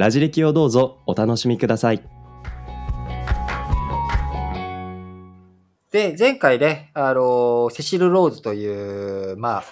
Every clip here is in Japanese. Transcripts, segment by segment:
ラジ歴をどうぞお楽しみください。で、前回ね、あの、セシル・ローズという、まあ、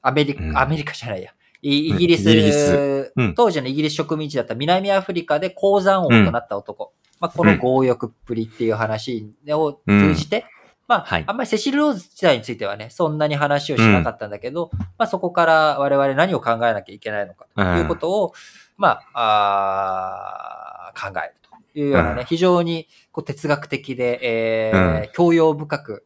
アメリカ、うん。アメリカじゃないや、イイギリス、イギリス。うん。当時のイギリス植民地だった南アフリカで鉱山王となった男。まあ、この強欲っぷりっていう話を通じて、まあ、はい。あんまりセシル・ローズ自体についてはね、そんなに話をしなかったんだけど、まあ、そこから我々何を考えなきゃいけないのかということを、まあ、あー考えるというようなね、うん。非常にこう哲学的で、えーう教養深く、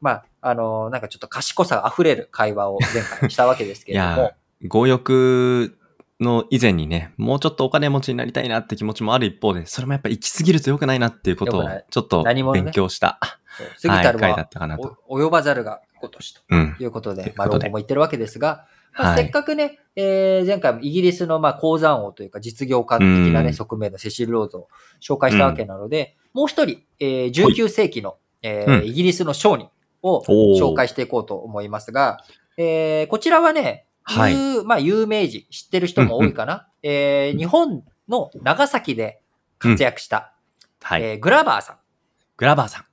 まあ、あの、なんかちょっと賢さが溢れる会話を前回したわけですけれども。強欲の以前にね、もうちょっとお金持ちになりたいなって気持ちもある一方で、それもやっぱ行き過ぎると良くないなっていうことをちょっと勉強した、そう過ぎたるは及ばざるが如しとうん。いうことでう、まあ、ことでローも言ってるわけですが、まあ、はいせっかくね、えー前回もイギリスのまあ鉱山王というか実業家的なね、うん側面のセシル・ローズを紹介したわけなので、もう一人、えー19世紀の、えーうんイギリスの商人を紹介していこうと思いますが、えーこちらはね、はい有まあ、有名人、知ってる人も多いかな。えー日本の長崎で活躍した、はい。えーグラバーさん。グラバーさん。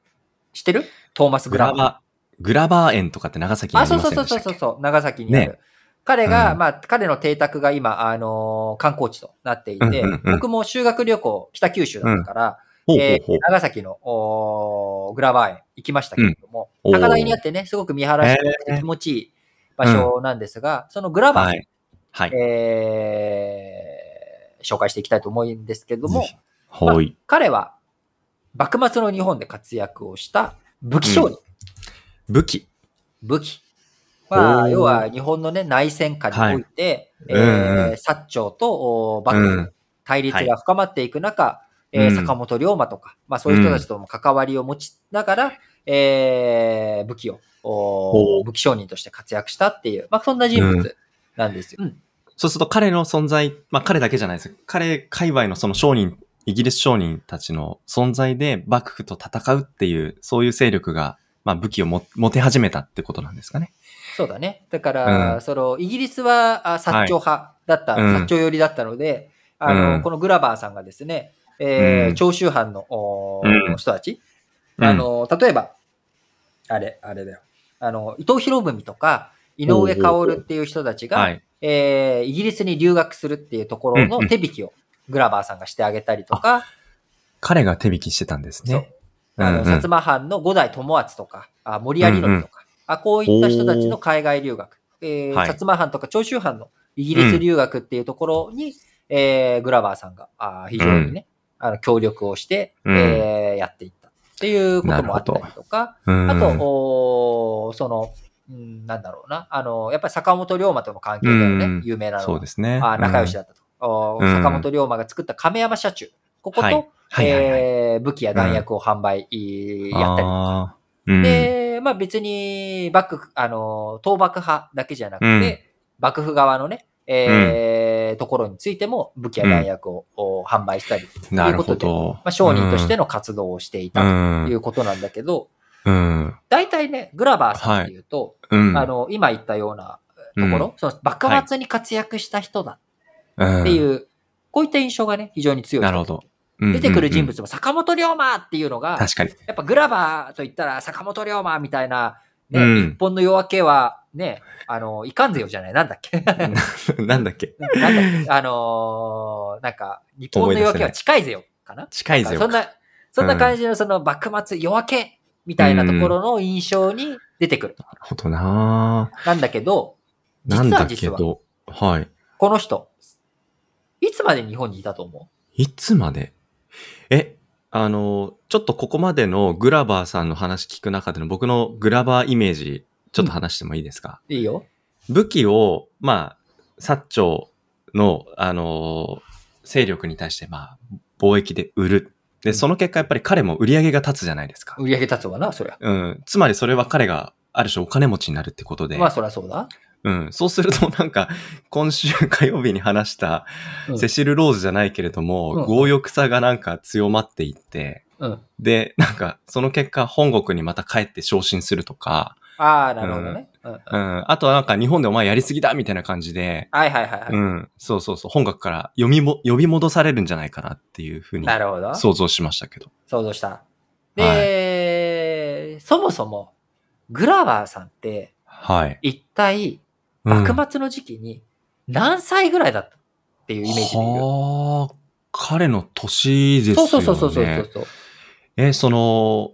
知ってる？トーマス・グラバー。グラバー、園とかって長崎にああ、りそうそうませんでしたっけ？そうそうそう、長崎にある。ね彼が、うんまあ、彼の邸宅が今、あのー観光地となっていて、うんうんうん僕も修学旅行、北九州だったから、ほうほえーうほう。長崎のおーグラバー園行きましたけれども、うん高台にあってね、すごく見晴らしが気持ちいい場所なんですが、そのグラバー、はい。はい。えー紹介していきたいと思うんですけれどもぜ、ひほい。彼は幕末の日本で活躍をした武器商人、武器。武器。まあ、要は日本のね、内戦下において、え薩長とお幕府、うん。対立が深まっていく中、えーうん坂本龍馬とか、まあそういう人たちとも関わりを持ちながら、えー武器を、武器商人として活躍したっていう、まあそんな人物なんですよ。うんそうすると彼の存在、まあ彼だけじゃないです。彼、界隈のその商人、イギリス商人たちの存在で幕府と戦うっていう、そういう勢力が、まあ武器をも持て始めたってことなんですかね。そうだね。だから、うん。その、イギリスはあ薩長派だった、はい。うん。薩長寄りだったので、あの、うん。このグラバーさんがですね、えーうん。長州藩の、人たち、うん。あの、例えば、あれ、あれだよ。あの、伊藤博文とか、井上薫っていう人たちが、はい。えーイギリスに留学するっていうところの手引きをグラバーさんがしてあげたりとか、彼が手引きしてたんですね。あの、うんうん。薩摩藩の五代友厚とか、あ森有則とか、あ、こういった人たちの海外留学、えーはい。薩摩藩とか長州藩のイギリス留学っていうところに、えーグラバーさんがあー非常にね、あの協力をして、うん。えーやっていったっていうこともあったりとか、うん。あと、おーその、うん、なんだろうな、あの、やっぱり坂本龍馬との関係だよね、うん。有名なのは。そうですね。あ仲良しだ。だったと。坂本龍馬が作った亀山社中。ここと、えー武器や弾薬を販売、いやったり。あーうん。で、まあ別に、幕府、あの、倒幕派だけじゃなくて、うん幕府側のね、えーところについても武器や弾薬を、お販売したり、とないるうことで。まあ商人としての活動をしていたうんということなんだけど、うん。大体ね、グラバーさんっていうと、うん。あの、今言ったようなところ、その幕末に活躍した人だうん、っていう、こういった印象がね、非常に強い。なるほど。出てくる人うんうん物も坂本龍馬っていうのが、うん確かに。やっぱグラバーと言ったら坂本龍馬みたいな、ね、うん日本の夜明けは、ね、あの、いかんぜよじゃない、なんだっけ？なんだっけ？なんだっけ？あのーなんか、日本の夜明けは近いぜよ、かな？近いぜよ。そんな、そんな感じのその幕末夜明けみたいなところの印象に出てくる。なるほどななんだけど、実は実は、ど、はい。この人、いつまで日本にいたと思いつまで？え、あの、ちょっとここまでのグラバーさんの話聞く中での僕のグラバーイメージ、ちょっと話してもいいですか、ういいよ。武器を、まあ、薩長の、あの、勢力に対して、まあ、貿易で売るっで、その結果やっぱり彼も売り上げが立つじゃないですか。売り上げ立つわな、そりゃ。うん。つまりそれは彼がある種お金持ちになるってことで。まあ、そりゃそうだ。うん。そうするとなんか、今週火曜日に話したうんセシル・ローズじゃないけれども、うん強欲さがなんか強まっていって、うん。で、なんか、その結果、本国にまた帰って昇進するとか、ああ、なるほどね。うん。うはいん。あとはなんか、日本でお前やりすぎだみたいな感じで、はいはいはい。うん。そうそうそう。本国から読みも、呼び戻されるんじゃないかなっていうふうになるほど。想像しましたけど。想像した。で、そもそも、グラバーさんって、はい。一体、うん幕末の時期に何歳ぐらいだったっていうイメージでいる。はあ、彼の年ですよね。そうそうそうそうそうそう。え、その、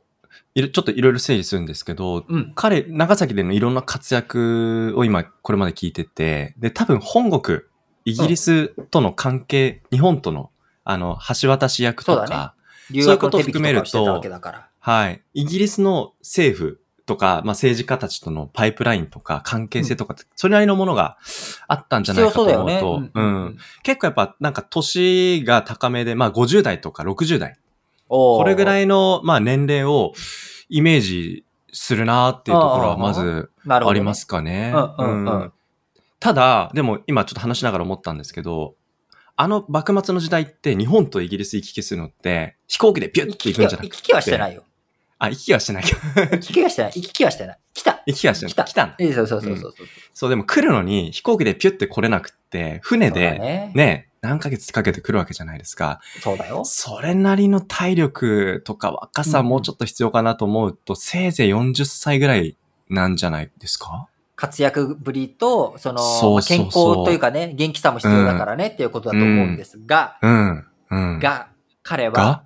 ちょっといろいろ整理するんですけど、うん。彼、長崎でのいろんな活躍を今、これまで聞いてて、で、多分本国、イギリスとの関係、日本との、あの、橋渡し役とか、留そういうことを含めると。はい。イギリスの政府とか、まあ、政治家たちとのパイプラインとか関係性とかって、それなりのものがあったんじゃないかと思うと、そうだよね。うん。結構やっぱなんか年が高めで、まあ50代とか60代。ここれぐらい。いの、まあ年齢をイメージするなっていうところはまずありますかね。うんうんうんただ、でも今ちょっと話しながら思ったんですけど、あの幕末の時代って日本とイギリス行き来するのって飛行機でピュッ行て行くんじゃなくて。行き来はしてないよ。あ、行き来はしてないけど。行き来はしてない。行き来はしてない。来た。行き来はしてない。来た来たんだ。ええそうそうそうそうそう。そう、でも来るのに飛行機でピュッて来れなくって、船でね。ね、何ヶ月かけて来るわけじゃないですか。そうだよ。それなりの体力とか若さうんうんもうちょっと必要かなと思うと、せいぜい40歳ぐらいなんじゃないですか？活躍ぶりと、その、そうそうそう健康というかね、元気さも必要だからね、っていうことだと思うんですが、うん。うん。が、彼はが、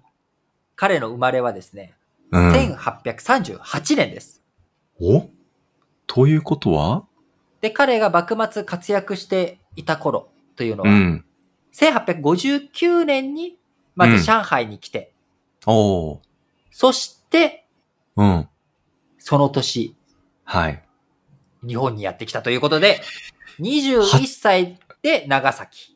彼の生まれはですね、うん。1838年です。お？ということは？で、彼が幕末活躍していた頃というのは、うん。1859年に、まず上海に来て、おー。そして、うん。その年、はい。日本にやってきたということで、21歳で長崎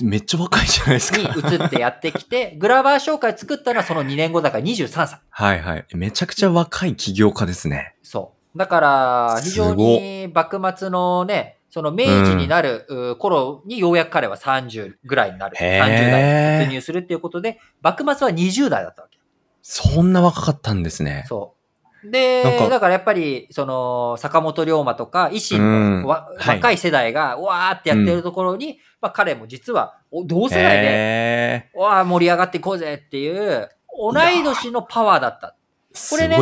めっちゃ若いじゃないですにか。移ってやってきて、グラバー商会作ったのはその2年後だから23歳。はいはい。めちゃくちゃ若い起業家ですね。そう。だから、非常に幕末のね、その明治になるう頃にようやく彼は30ぐらいになる。へー30代に突入するっていうことで、幕末は20代だったわけ。そんな若かったんですね。そう。でだからやっぱり、その、坂本龍馬とか維新うん。の若い世代が、わーってやってるところに、まあ彼も実は、お同世代で、へわー盛り上がっていこうぜっていう、同い年のパワーだった。ーこれね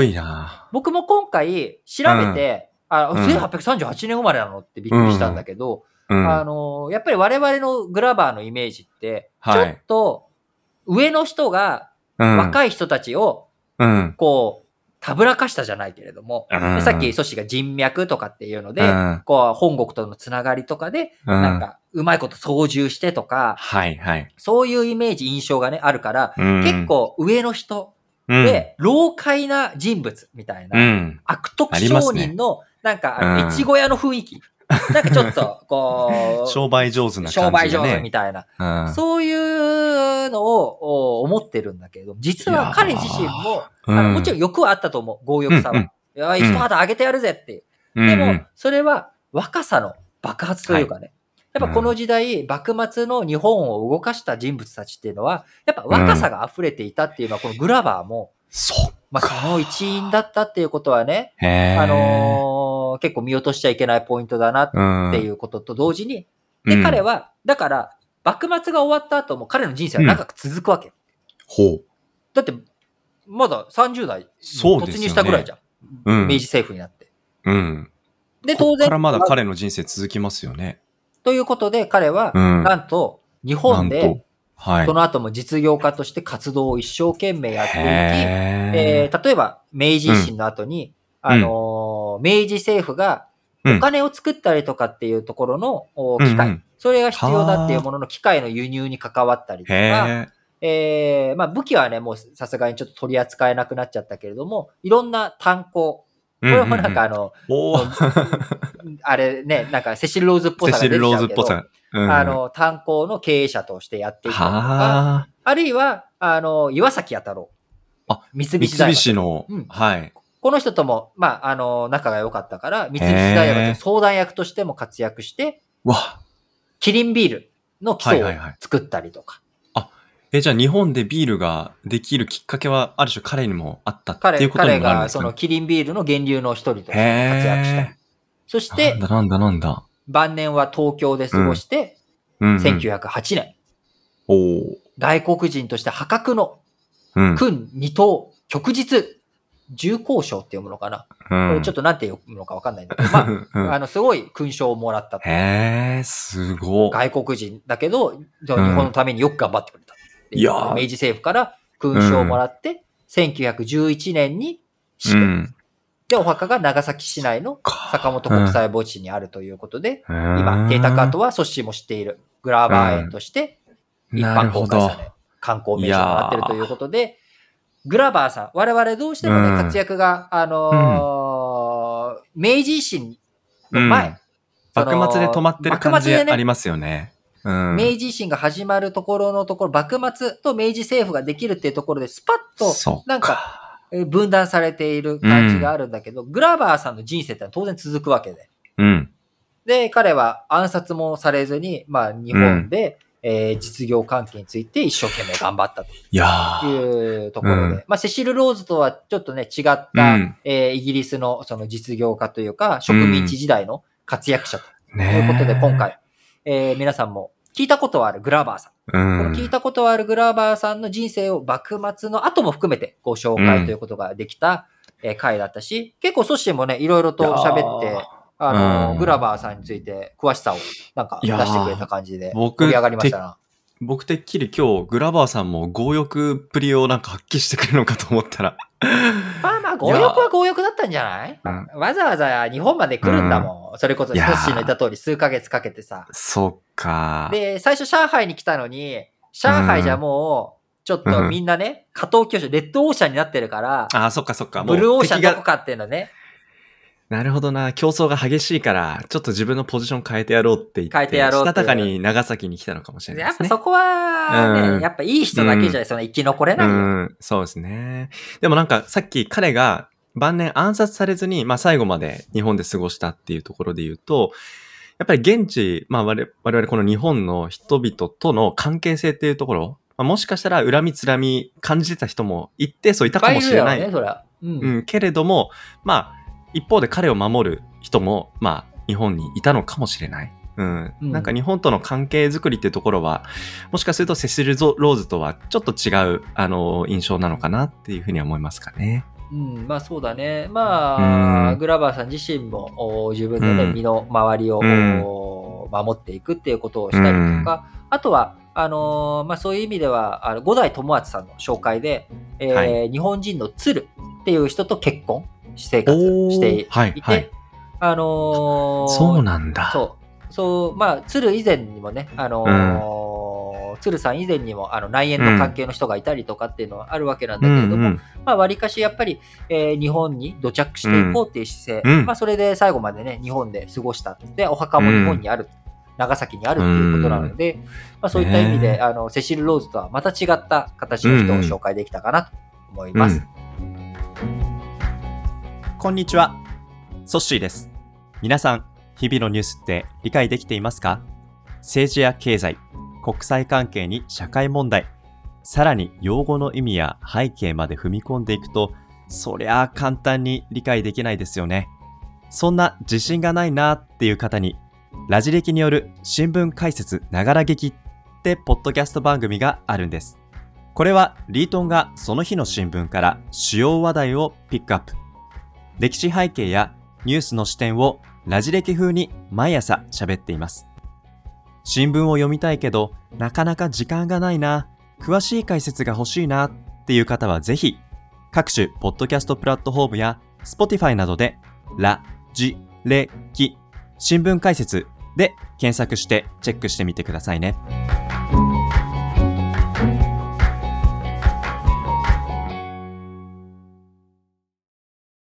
僕も今回調べて、あ、うん。1838年生まれなのってびっくりしたんだけど、うん。あの、やっぱり我々のグラバーのイメージって、ちはい。ょっと上の人がうん、若い人たちをうん。こう、たぶらかしたじゃないけれども、さっきソシが人脈とかっていうので、うんこう、本国とのつながりとかで、うんなんか、うまいこと操縦してとか、はいはい。そういうイメージ、印象がね、あるから、うん結、構上の人うん、で、老快な人物みたいな、うん。悪徳商人の、なんか、あのうん越後屋の雰囲気。なんかちょっと、こう、商売上手な感じが、ね。商売上手みたいな、うん。そういうのをお思ってるんだけど、実は彼自身も、うんあのもちろん欲はあったと思う、強欲さは。うんうん。いや、一肌上げてやるぜって。いう。うん。でも、それは若さの爆発というかね。やっぱこの時代、幕末の日本を動かした人物たちっていうのは、やっぱ若さが溢れていたっていうのは、このグラバーも、そっまあ、その一員だったっていうことはね、あのー結構見落としちゃいけないポイントだなっうん、ていうことと同時に、で、彼は、は、だから、幕末が終わった後も彼の人生は長く続くわけ。ほう。だって、まだ30代突入したぐらいじゃん。うん明治政府になって。うん。で、当然こっから、まだ彼の人生続きますよね。ということで彼は、うん。なんと、日本でと、はい。その後も実業家として活動を一生懸命やっていき、へえー例えば、明治維新の後に、あのー明治政府がうん。お金を作ったりとかっていうところのおうん機械、うんそれが必要だっていうものの機械の輸入に関わったりとか、へえーまあ武器はね、もうさすがにちょっと取り扱えなくなっちゃったけれども、いろんな炭鉱、こえ。れもなんかあの、あれね、なんかセシルローズっぽさが出てきちゃうん。あ、の、炭鉱の経営者としてやっていたりとか、はあ。あるいは、あの、岩崎弥太郎。あ、三三菱大学。菱の、うん。はい。この人とも、まあ、あの、仲が良かったから、三菱大学の相談役としても活躍して、わ、キリンビールの基礎をはいはいはい作ったりとか。え、じゃあ日本でビールができるきっかけは、ある種彼にもあったって彼いうことになるんですかそのキリンビールの源流の一人として活躍したへ。そしてなん、だなんだなんだ。晩年は東京で過ごして、うん、うん。1908年、おー外国人として破格のうん。君二等旭日重功賞って読むのかな、うん。これちょっとなんて読むのかわかんないんだけど、まうん。あ、あの、すごい勲章をもらったと。へえ、すごい。外国人だけど、日本のためによく頑張ってくれたいやー。明治政府から勲章をもらって、1911年に死去、うん。で、お墓が長崎市内の坂本国際墓地にあるということで、うん今、邸宅跡はソッシーも知っている。グラーバー園として一般公開さ。れ、観光名所となっているということで、グラバーさん、我々どうしてもね、うん活躍が、あのー明治維新の前、幕末で止まってる感じありますよね。うん。明治維新が始まるところのところ、幕末と明治政府ができるっていうところで、スパッとそうなんかえー分断されている感じがあるんだけど、グラバーさんの人生ってのは当然続くわけで。うん。で、彼は暗殺もされずに、まあ、日本で、えー実業関係について一生懸命頑張ったと。いやー。いうところで、うん。まあ、セシル・ローズとはちょっとね、違った、うん。えーイギリスのその実業家というか、植民地時代の活躍者と。ねいうことで、今回、えー皆さんも聞いたことはあるグラバーさん。うん。この聞いたことはあるグラバーさんの人生を幕末の後も含めてご紹介ということができた、えー回だったし、結構ソッシーもね、いろいろと喋ってあのーうんグラバーさんについて詳しさをなんか出してくれた感じで、僕盛り上がりましたな。僕てっきり今日、グラバーさんも強欲っぷりをなんか発揮してくるのかと思ったら。まあまあ、強欲は強欲だったんじゃない？うんわざわざ日本まで来るんだもん。それこそ、ソいやーッシーの言った通り数ヶ月かけてさ。そっか。で、最初上海に来たのに、上海じゃもう、ちょっとみんなね、加藤教授、レッドオーシャンになってるから、あ、そっかそっか。ブルーオーシャンどこかっていうのね、なるほどな。競争が激しいから、ちょっと自分のポジション変えてやろうって言って、変えてやろうしたたかに長崎に来たのかもしれないですね。やっぱそこはね、うんやっぱいい人だけじゃ、その生き残れないよ。うん、そうですね。でもなんかさっき彼が晩年暗殺されずに、まあ最後まで日本で過ごしたっていうところで言うと、やっぱり現地、まあ我々我々この日本の人々との関係性っていうところ、まあ、もしかしたら恨みつらみ感じてた人も一定数いたかもしれない。いね、そりゃ。うん。うん、けれども、まあ一方で彼を守る人も、まあ日本にいたのかもしれない。うん。うんなんか日本との関係づくりっていうところは、もしかするとセシル・ゾローズとはちょっと違う、あの、印象なのかなっていうふうには思いますかね。うん、まあそうだね。まあ、うんグラバーさん自身もお自分のね、うん身の回りを、守っていくっていうことをしたりとか、あとは、あのーまあそういう意味では、あの五代友厚さんの紹介で、えーはい日本人の鶴っていう人と結婚、生活していて、はいはいあのーそうなんだ。そう。そう、まあ、鶴以前にもね、あのー鶴さん以前にも、あの、内縁の関係の人がいたりとかっていうのはあるわけなんだけれども、うんまあ、割かしやっぱり、えー日本に土着していこうっていう姿勢、うんまあ、それで最後までね、日本で過ごした。で、お墓も日本にある、長崎にあるっていうことなので、まあ、そういった意味で、ねあの、セシル・ローズとはまた違った形の人を紹介できたかなと思います。こんにちは。ソッシーです。皆さん、日々のニュースって理解できていますか？政治や経済、国際関係に社会問題、さらに用語の意味や背景まで踏み込んでいくと、そりゃあ簡単に理解できないですよね。そんな自信がないなっていう方に、ラジ歴による新聞解説ながら劇ってポッドキャスト番組があるんです。これはリートンがその日の新聞から主要話題をピックアップ。歴史背景やニュースの視点をラジ歴風に毎朝喋っています。新聞を読みたいけど、なかなか時間がないな、詳しい解説が欲しいなっていう方はぜひ、各種ポッドキャストプラットフォームや Spotify などで、ラ、ジ、レ、キ、新聞解説で検索してチェックしてみてくださいね。